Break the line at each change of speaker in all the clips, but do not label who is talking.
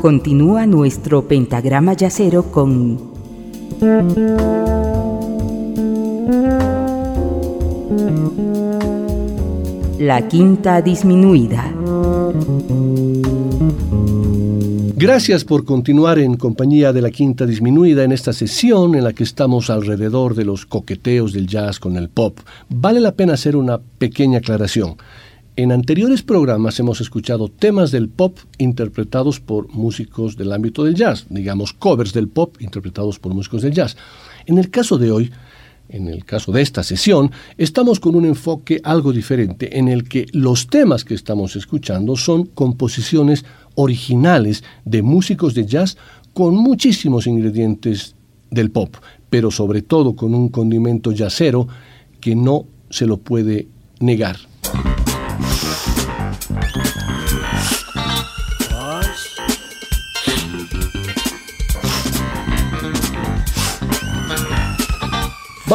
Continúa nuestro pentagrama yacero con... La quinta disminuida.
Gracias por continuar en compañía de la Quinta Disminuida en esta sesión en la que estamos alrededor de los coqueteos del jazz con el pop. Vale la pena hacer una pequeña aclaración. En anteriores programas hemos escuchado temas del pop interpretados por músicos del ámbito del jazz, digamos covers del pop interpretados por músicos del jazz. En el caso de hoy, en el caso de esta sesión, estamos con un enfoque algo diferente en el que los temas que estamos escuchando son composiciones originales de músicos de jazz con muchísimos ingredientes del pop, pero sobre todo con un condimento jazzero que no se lo puede negar.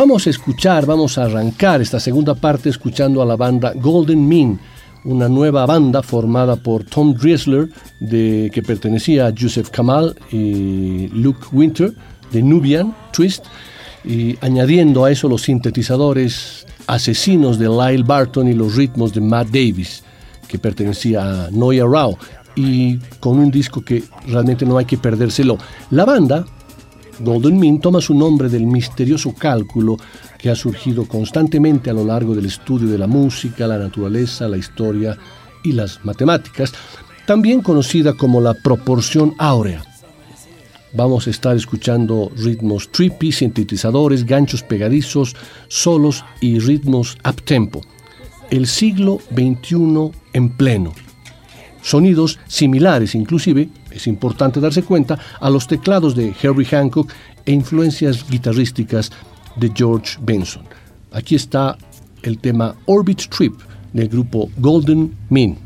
Vamos a escuchar, vamos a arrancar esta segunda parte escuchando a la banda Golden Mean, una nueva banda formada por Tom Driesler, de, que pertenecía a Joseph Kamal y Luke Winter, de Nubian Twist, y añadiendo a eso los sintetizadores asesinos de Lyle Barton y los ritmos de Matt Davis, que pertenecía a Noya Rao, y con un disco que realmente no hay que perdérselo. La banda Golden Mean toma su nombre del misterioso cálculo que ha surgido constantemente a lo largo del estudio de la música, la naturaleza, la historia y las matemáticas, también conocida como la proporción áurea. Vamos a estar escuchando ritmos trippy, sintetizadores, ganchos pegadizos, solos y ritmos up-tempo. El siglo XXI en pleno sonidos similares inclusive, es importante darse cuenta, a los teclados de Herbie Hancock e influencias guitarrísticas de George Benson. Aquí está el tema Orbit Trip del grupo Golden Mean.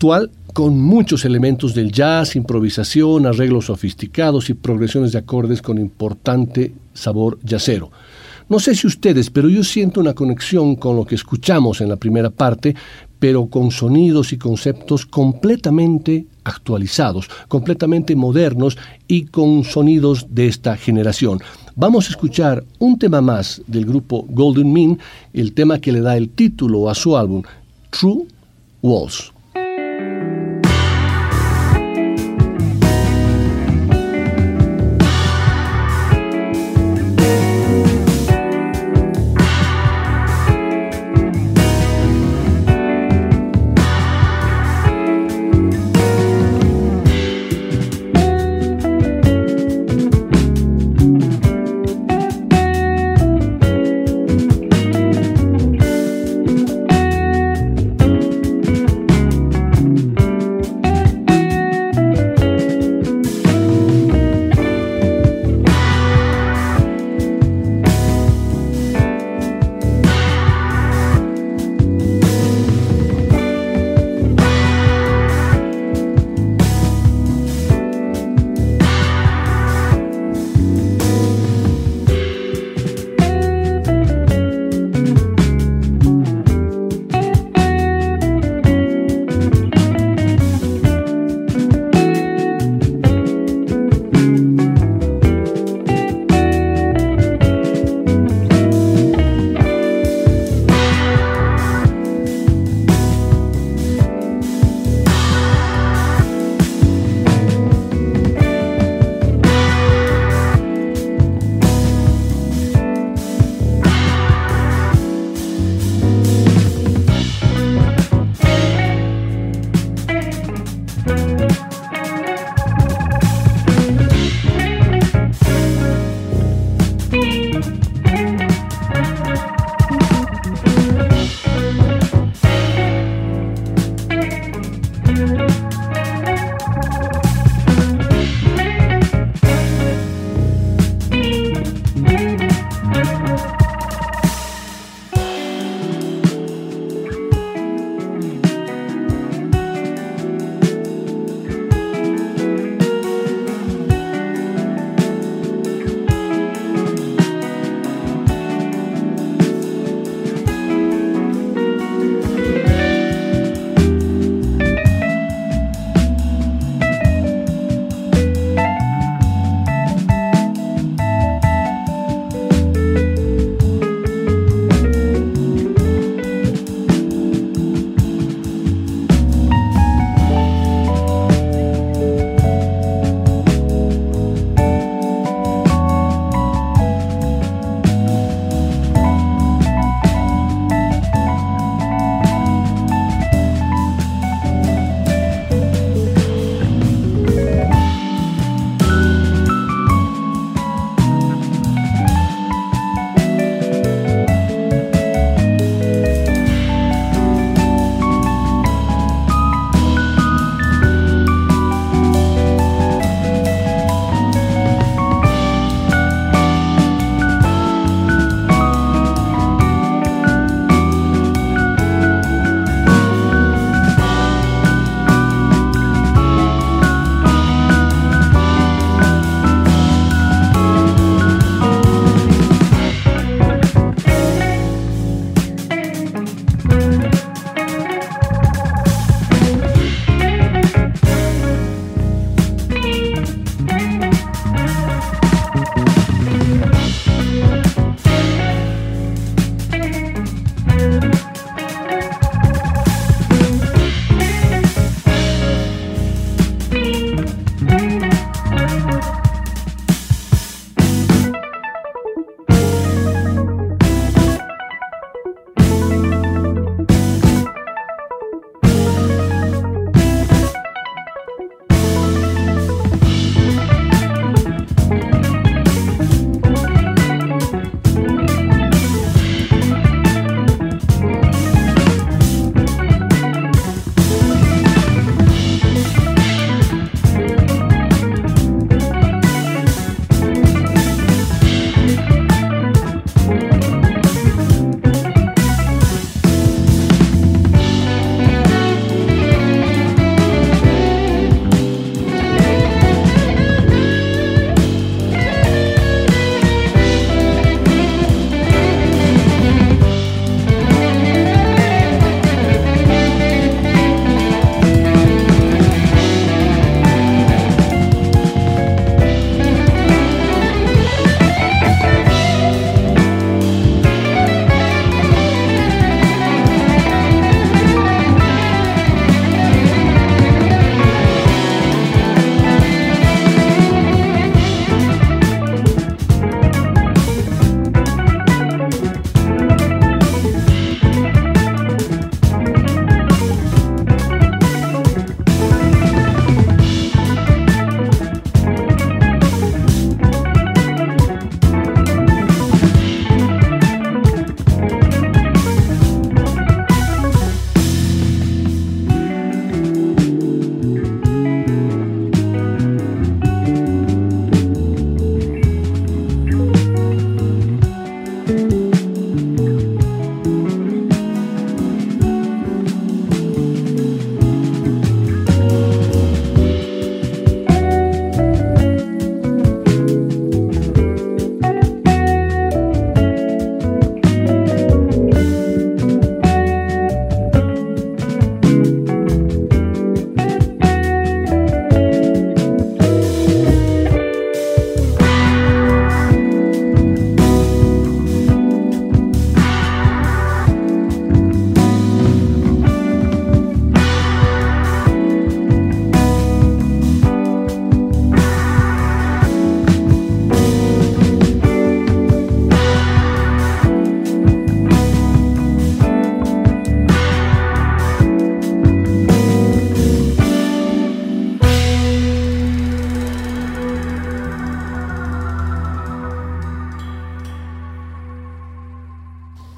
Actual con muchos elementos del jazz, improvisación, arreglos sofisticados y progresiones de acordes con importante sabor jazzero. No sé si ustedes, pero yo siento una conexión con lo que escuchamos en la primera parte, pero con sonidos y conceptos completamente actualizados, completamente modernos y con sonidos de esta generación. Vamos a escuchar un tema más del grupo Golden Mean, el tema que le da el título a su álbum, True Walls.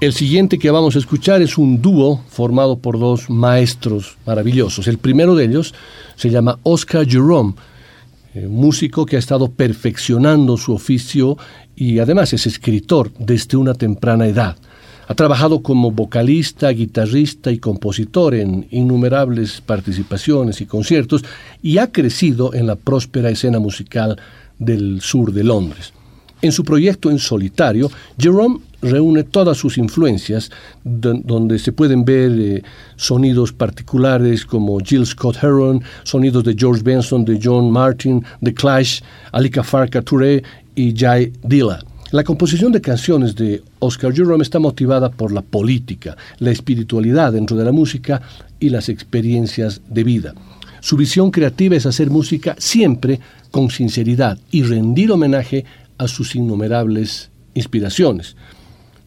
El siguiente que vamos a escuchar es un dúo formado por dos maestros maravillosos. El primero de ellos se llama Oscar Jerome, eh, músico que ha estado perfeccionando su oficio y además es escritor desde una temprana edad. Ha trabajado como vocalista, guitarrista y compositor en innumerables participaciones y conciertos y ha crecido en la próspera escena musical del sur de Londres. En su proyecto en solitario, Jerome reúne todas sus influencias, donde se pueden ver eh, sonidos particulares como Jill Scott Heron, sonidos de George Benson, de John Martin, The Clash, Alika Farka Touré y Jay Dilla. La composición de canciones de Oscar Jerome está motivada por la política, la espiritualidad dentro de la música y las experiencias de vida. Su visión creativa es hacer música siempre con sinceridad y rendir homenaje a sus innumerables inspiraciones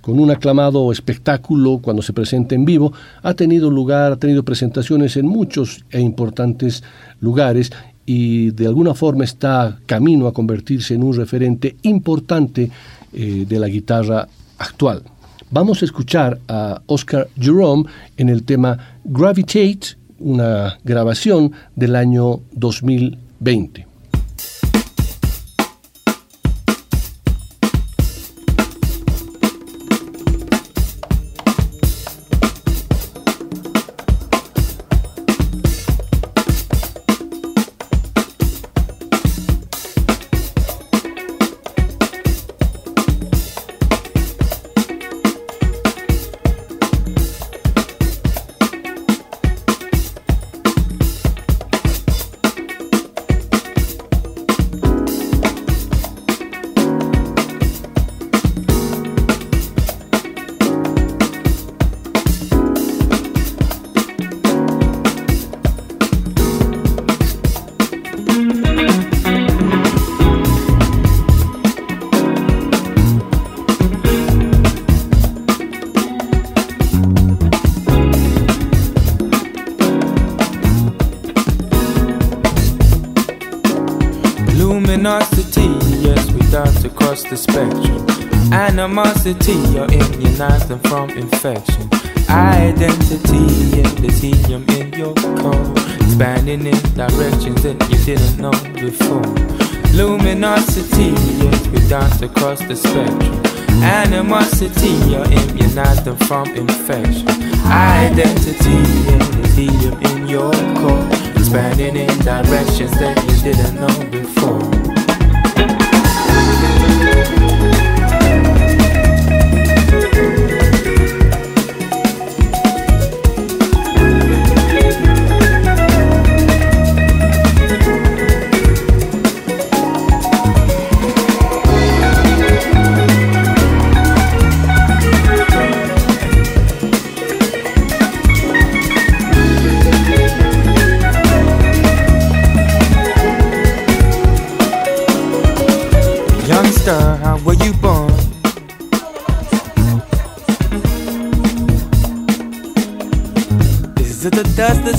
con un aclamado espectáculo cuando se presenta en vivo, ha tenido lugar, ha tenido presentaciones en muchos e importantes lugares y de alguna forma está camino a convertirse en un referente importante eh, de la guitarra actual. Vamos a escuchar a Oscar Jerome en el tema Gravitate, una grabación del año 2020.
In directions that you didn't know before.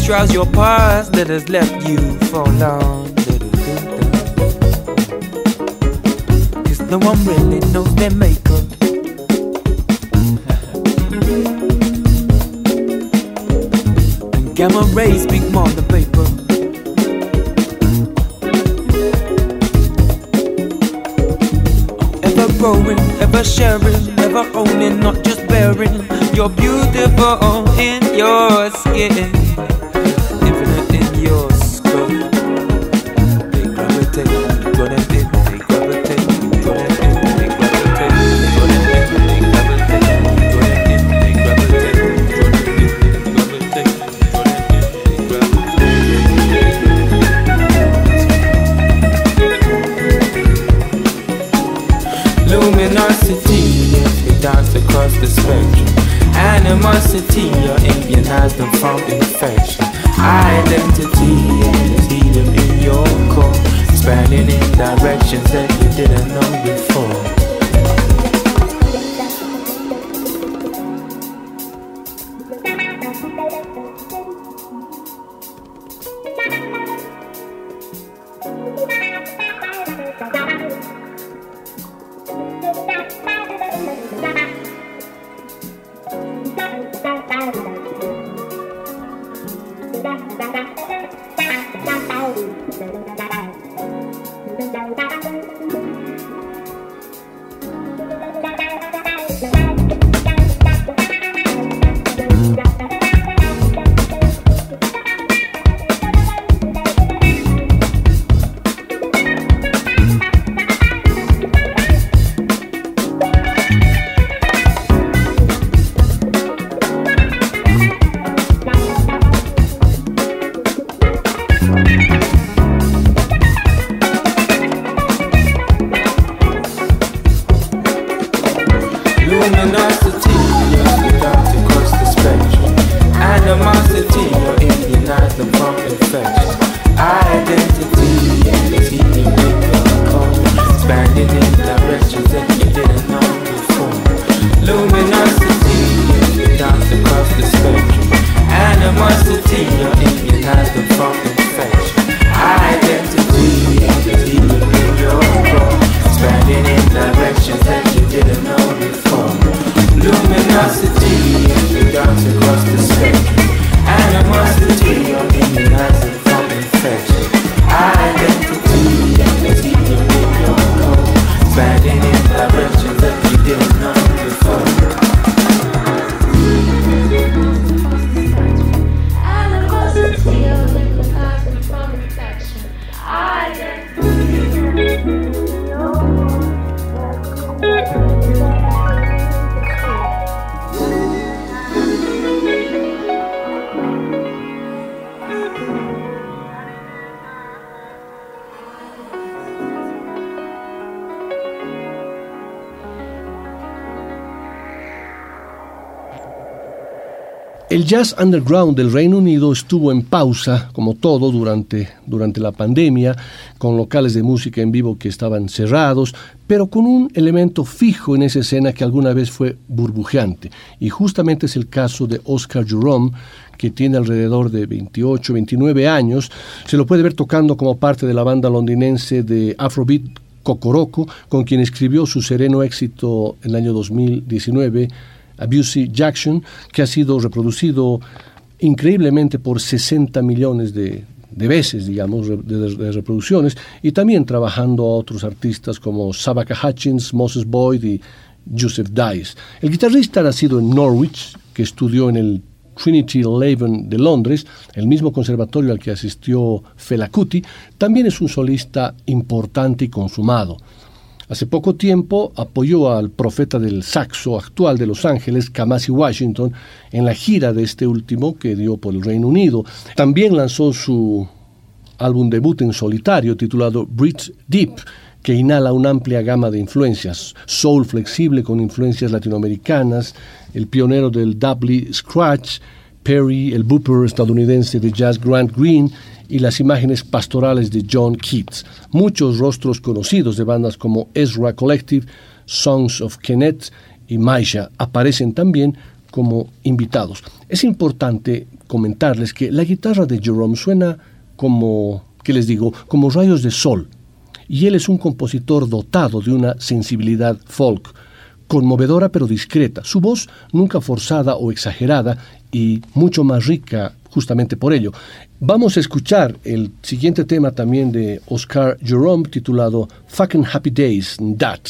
Draws your past that has left you for long. Cause no one really knows their makeup. and gamma rays speak more than paper. Ever growing, ever sharing, ever owning, not just bearing. You're beautiful in your skin. In directions that you didn't know before.
El jazz underground del Reino Unido estuvo en pausa, como todo, durante, durante la pandemia, con locales de música en vivo que estaban cerrados, pero con un elemento fijo en esa escena que alguna vez fue burbujeante. Y justamente es el caso de Oscar Jerome, que tiene alrededor de 28, 29 años. Se lo puede ver tocando como parte de la banda londinense de Afrobeat Cocoroco, con quien escribió su sereno éxito en el año 2019 Abusive Jackson, que ha sido reproducido increíblemente por 60 millones de, veces, digamos, de, reproducciones, y también trabajando a otros artistas como Sabaka Hutchins, Moses Boyd y Joseph Dice. El guitarrista nacido en Norwich, que estudió en el Trinity Laven de Londres, el mismo conservatorio al que asistió Fela Kuti, también es un solista importante y consumado. Hace poco tiempo apoyó al profeta del saxo actual de Los Ángeles, Kamasi Washington, en la gira de este último que dio por el Reino Unido. También lanzó su álbum debut en solitario titulado Breathe Deep, que inhala una amplia gama de influencias, soul flexible con influencias latinoamericanas, el pionero del double scratch, Perry, el booper estadounidense de jazz Grant Green y las imágenes pastorales de John Keats. Muchos rostros conocidos de bandas como Ezra Collective, Songs of Kenneth y Maisha aparecen también como invitados. Es importante comentarles que la guitarra de Jerome suena como, ¿qué les digo?, como rayos de sol. Y él es un compositor dotado de una sensibilidad folk, conmovedora pero discreta, su voz nunca forzada o exagerada y mucho más rica justamente por ello. Vamos a escuchar el siguiente tema también de Oscar Jerome titulado Fucking Happy Days, That.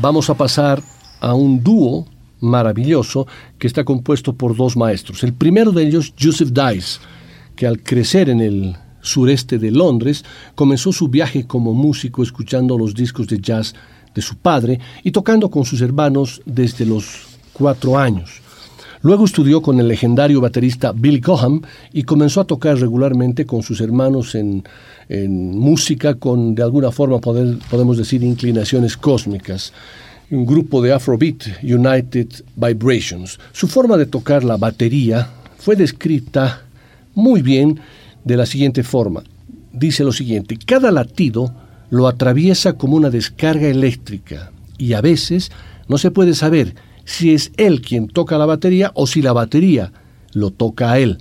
Vamos a pasar a un dúo maravilloso que está compuesto por dos maestros. El primero de ellos, Joseph Dice, que al crecer en el sureste de Londres, comenzó su viaje como músico escuchando los discos de jazz de su padre y tocando con sus hermanos desde los cuatro años. Luego estudió con el legendario baterista Bill Coham y comenzó a tocar regularmente con sus hermanos en, música con, de alguna forma, podemos decir, inclinaciones cósmicas. Un grupo de Afrobeat, United Vibrations. Su forma de tocar la batería fue descrita muy bien de la siguiente forma. Dice lo siguiente, cada latido lo atraviesa como una descarga eléctrica y a veces no se puede saber si es él quien toca la batería o si la batería lo toca a él.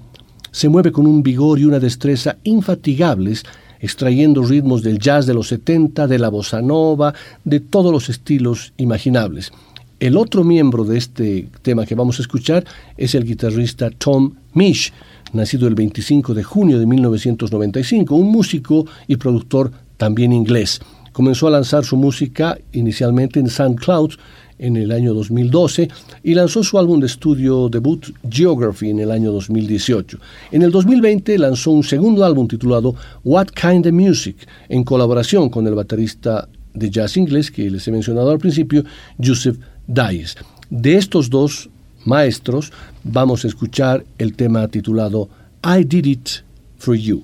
Se mueve con un vigor y una destreza infatigables, extrayendo ritmos del jazz de los 70, de la bossa nova, de todos los estilos imaginables. El otro miembro de este tema que vamos a escuchar es el guitarrista Tom Misch, nacido el 25 de junio de 1995, un músico y productor también inglés. Comenzó a lanzar su música inicialmente en SoundCloud en el año 2012 y lanzó su álbum de estudio debut Geography en el año 2018. En el 2020 lanzó un segundo álbum titulado What Kind of Music en colaboración con el baterista de jazz inglés que les he mencionado al principio, Joseph Dice. De estos dos maestros vamos a escuchar el tema titulado I Did It For You.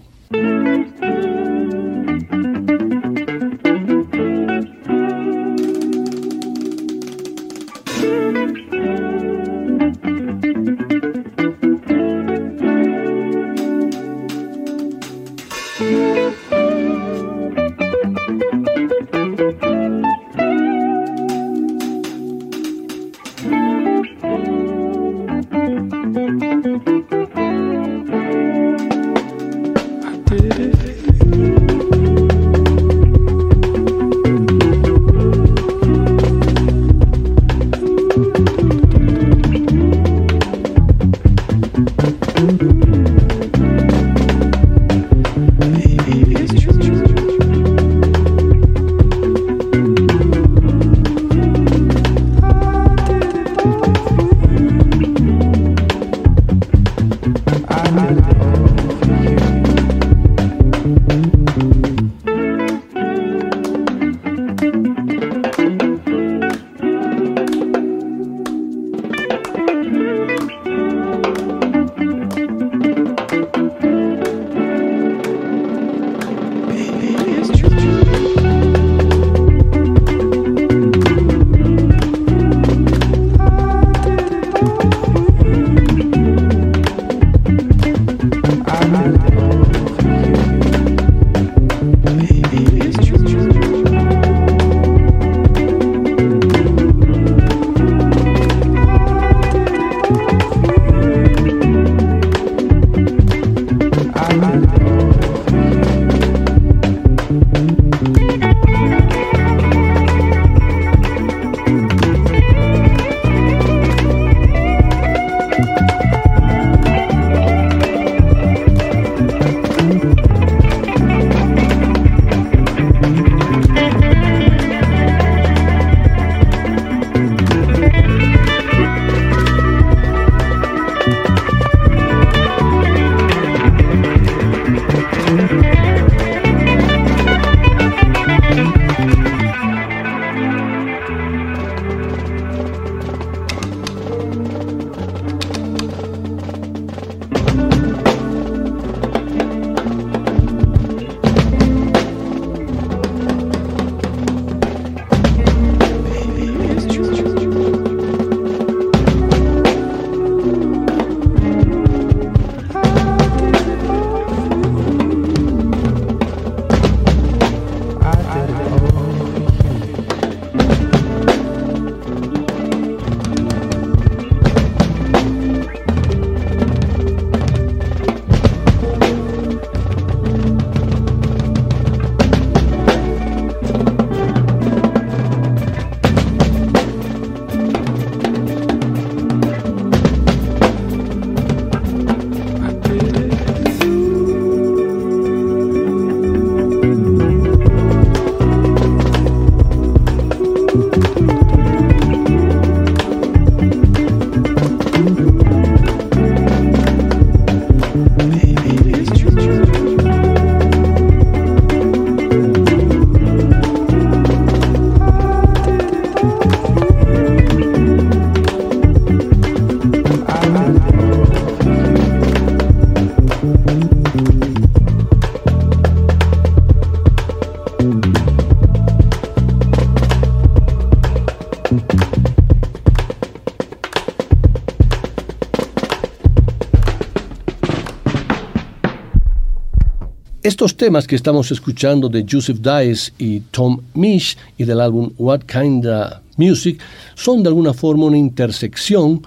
Estos temas que estamos escuchando de Joseph Dice y Tom Misch y del álbum What Kinda Music son de alguna forma una intersección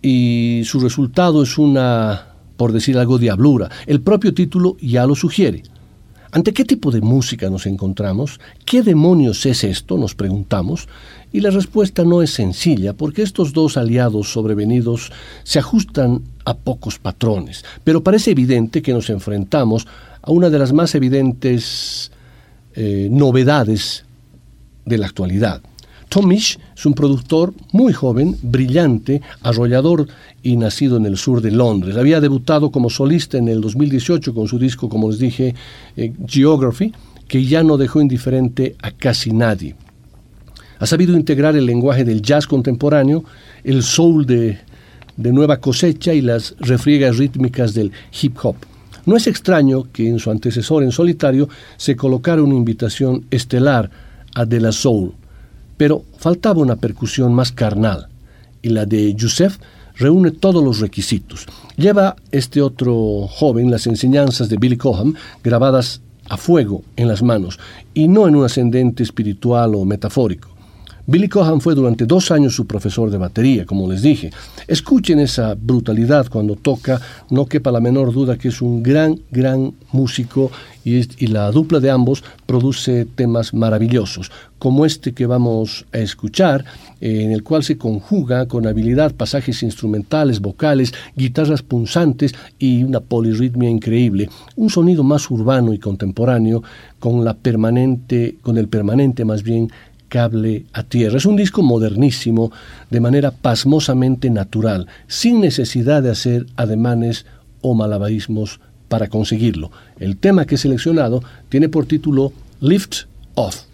y su resultado es una, por decir algo, diablura. El propio título ya lo sugiere. ¿Ante qué tipo de música nos encontramos? ¿Qué demonios es esto? Nos preguntamos. Y la respuesta no es sencilla, porque estos dos aliados sobrevenidos se ajustan a pocos patrones, pero parece evidente que nos enfrentamos a una de las más evidentes eh, novedades de la actualidad. Tom Misch es un productor muy joven, brillante, arrollador y nacido en el sur de Londres. Había debutado como solista en el 2018 con su disco, como les dije, eh, Geography, que ya no dejó indiferente a casi nadie. Ha sabido integrar el lenguaje del jazz contemporáneo, el soul de, de nueva cosecha y las refriegas rítmicas del hip hop. No es extraño que en su antecesor en solitario se colocara una invitación estelar a De La Soul, pero faltaba una percusión más carnal, y la de Youssef reúne todos los requisitos. Lleva este otro joven las enseñanzas de Billy Coham grabadas a fuego en las manos, y no en un ascendente espiritual o metafórico. Billy Cohan fue durante dos años su profesor de batería, como les dije. Escuchen esa brutalidad cuando toca, no quepa la menor duda que es un gran, gran músico y, la dupla de ambos produce temas maravillosos, como este que vamos a escuchar, eh, en el cual se conjuga con habilidad pasajes instrumentales, vocales, guitarras punzantes y una polirritmia increíble, un sonido más urbano y contemporáneo con la permanente, con el permanente más bien cable a tierra. Es un disco modernísimo, de manera pasmosamente natural, sin necesidad de hacer ademanes o malabarismos para conseguirlo. El tema que he seleccionado tiene por título Lift Off.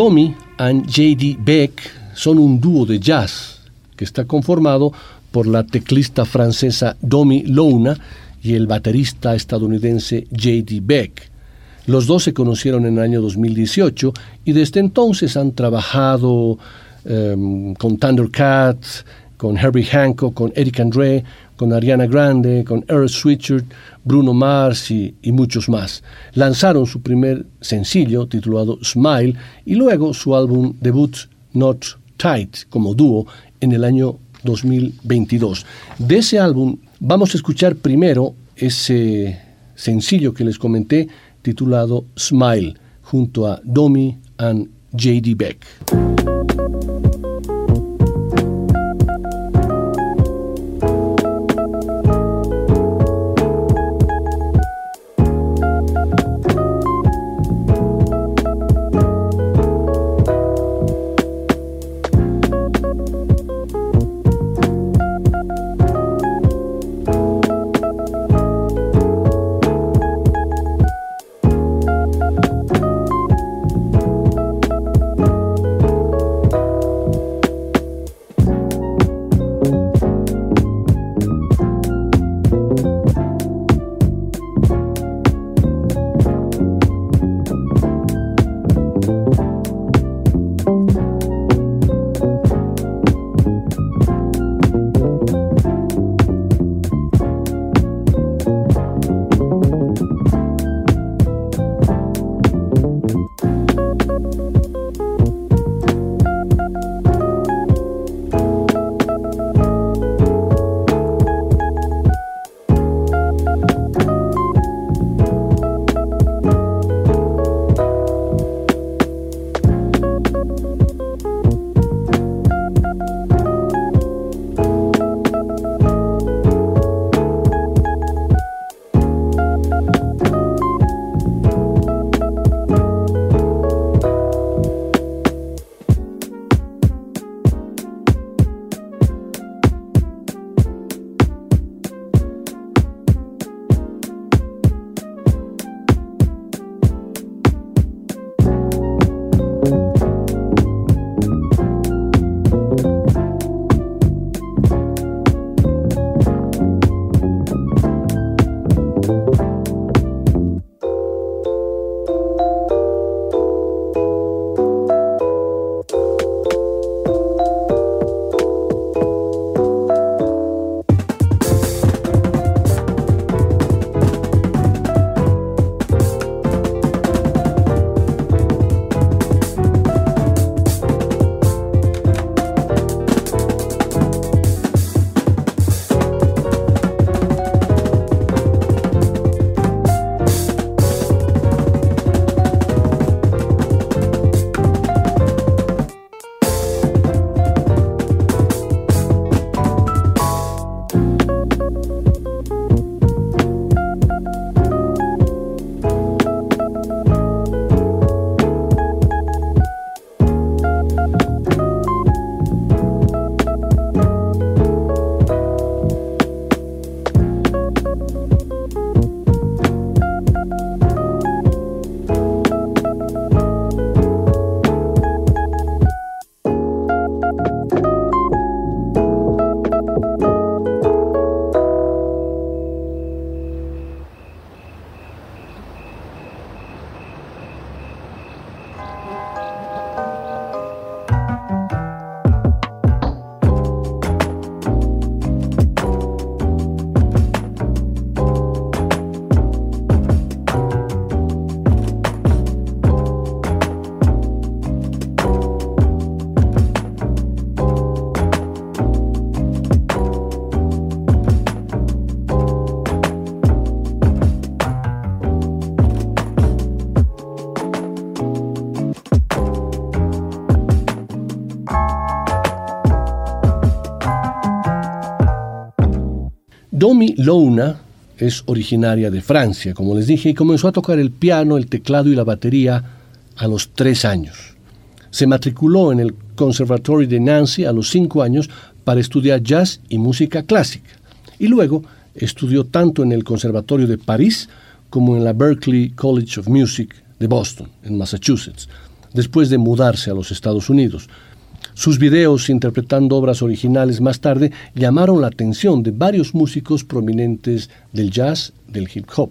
Domi and J.D. Beck son un dúo de jazz que está conformado por la teclista francesa Domi Louna y el baterista estadounidense J.D. Beck. Los dos se conocieron en el año 2018 y desde entonces han trabajado um, con Thundercat, con Herbie Hancock, con Eric Andre, con Ariana Grande, con Earl Switchard, Bruno Mars y, muchos más. Lanzaron su primer sencillo titulado Smile y luego su álbum debut Not Tight como dúo en el año 2022. De ese álbum vamos a escuchar primero ese sencillo que les comenté titulado Smile junto a Domi and JD Beck. Domi Louna es originaria de Francia, como les dije, y comenzó a tocar el piano, el teclado y la batería a los tres años. Se matriculó en el Conservatorio de Nancy a los cinco años para estudiar jazz y música clásica, y luego estudió tanto en el Conservatorio de París como en la Berklee College of Music de Boston, en Massachusetts, después de mudarse a los Estados Unidos. Sus videos interpretando obras originales más tarde llamaron la atención de varios músicos prominentes del jazz, del hip hop,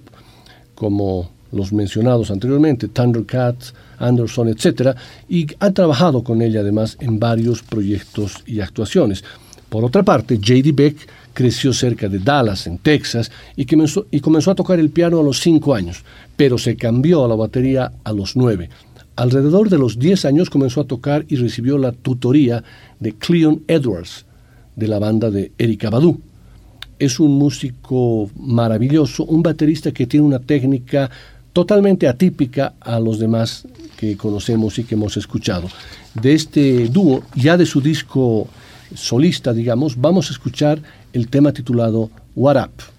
como los mencionados anteriormente, Thundercats, Anderson, etc., y ha trabajado con ella además en varios proyectos y actuaciones. Por otra parte, J.D. Beck creció cerca de Dallas, en Texas, y comenzó, y comenzó a tocar el piano a los cinco años, pero se cambió a la batería a los nueve. Alrededor de los 10 años comenzó a tocar y recibió la tutoría de Cleon Edwards, de la banda de Erika Badu. Es un músico maravilloso, un baterista que tiene una técnica totalmente atípica a los demás que conocemos y que hemos escuchado. De este dúo, ya de su disco solista, digamos, vamos a escuchar el tema titulado What Up.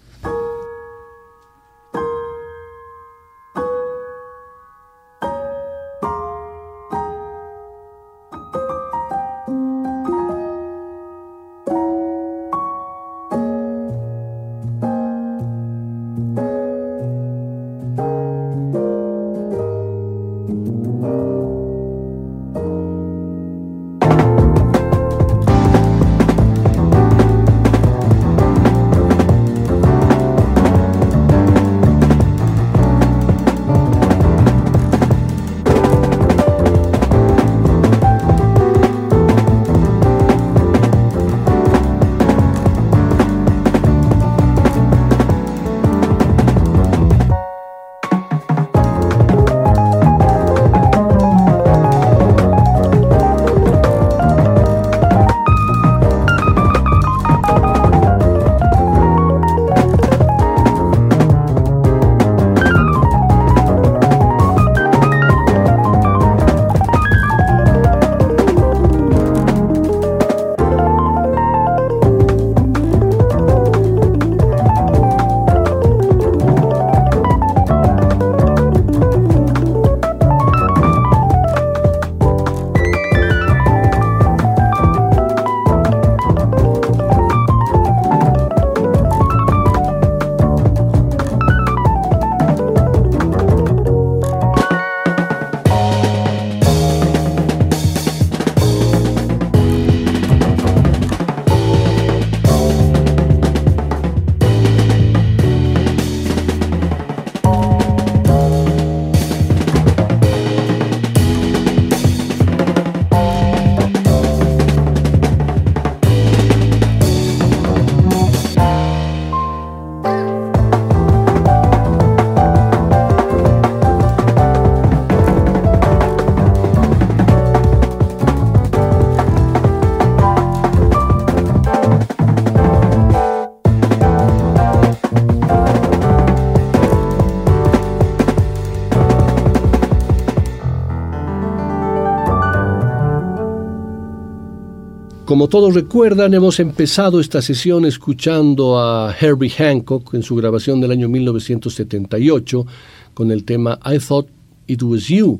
Como todos recuerdan, hemos empezado esta sesión escuchando a Herbie Hancock en su grabación del año 1978 con el tema I Thought It Was You.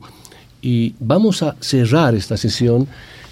Y vamos a cerrar esta sesión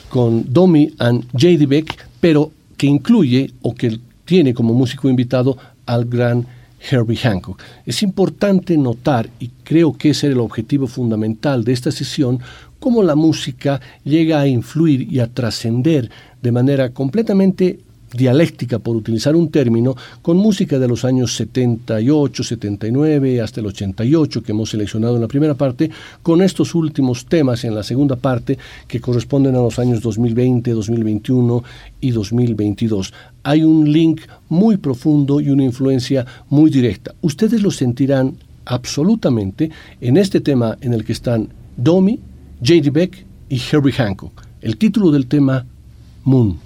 con Domi and J.D. Beck, pero que incluye o que tiene como músico invitado al gran Herbie Hancock. Es importante notar, y creo que ese es el objetivo fundamental de esta sesión, cómo la música llega a influir y a trascender de manera completamente dialéctica, por utilizar un término, con música de los años 78, 79 hasta el 88 que hemos seleccionado en la primera parte, con estos últimos temas en la segunda parte que corresponden a los años 2020, 2021 y 2022. Hay un link muy profundo y una influencia muy directa. Ustedes lo sentirán absolutamente en este tema en el que están Domi, J.D. Beck y Herbie Hancock. El título del tema Moon.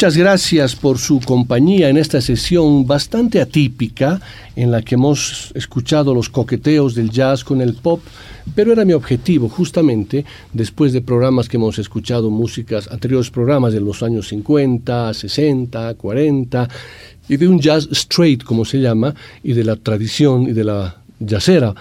Muchas gracias por su compañía en esta sesión bastante atípica en la que hemos escuchado los coqueteos del jazz con el pop, pero era mi objetivo justamente después de programas que hemos escuchado músicas, anteriores programas de los años 50, 60, 40 y de un jazz straight como se llama y de la tradición y de la jazzera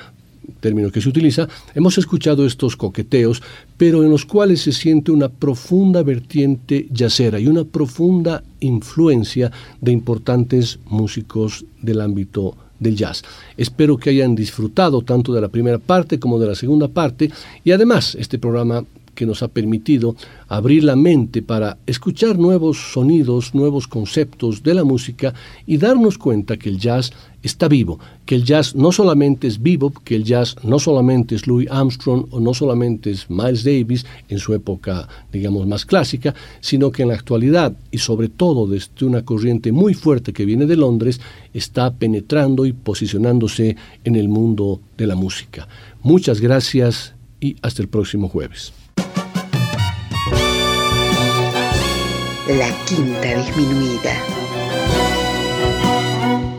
término que se utiliza, hemos escuchado estos coqueteos, pero en los cuales se siente una profunda vertiente yacera y una profunda influencia de importantes músicos del ámbito del jazz. Espero que hayan disfrutado tanto de la primera parte como de la segunda parte y además este programa que nos ha permitido abrir la mente para escuchar nuevos sonidos, nuevos conceptos de la música y darnos cuenta que el jazz está vivo, que el jazz no solamente es bebop, que el jazz no solamente es Louis Armstrong o no solamente es Miles Davis en su época, digamos, más clásica, sino que en la actualidad y sobre todo desde una corriente muy fuerte que viene de Londres, está penetrando y posicionándose en el mundo de la música. Muchas gracias y hasta el próximo jueves.
La Quinta Disminuida.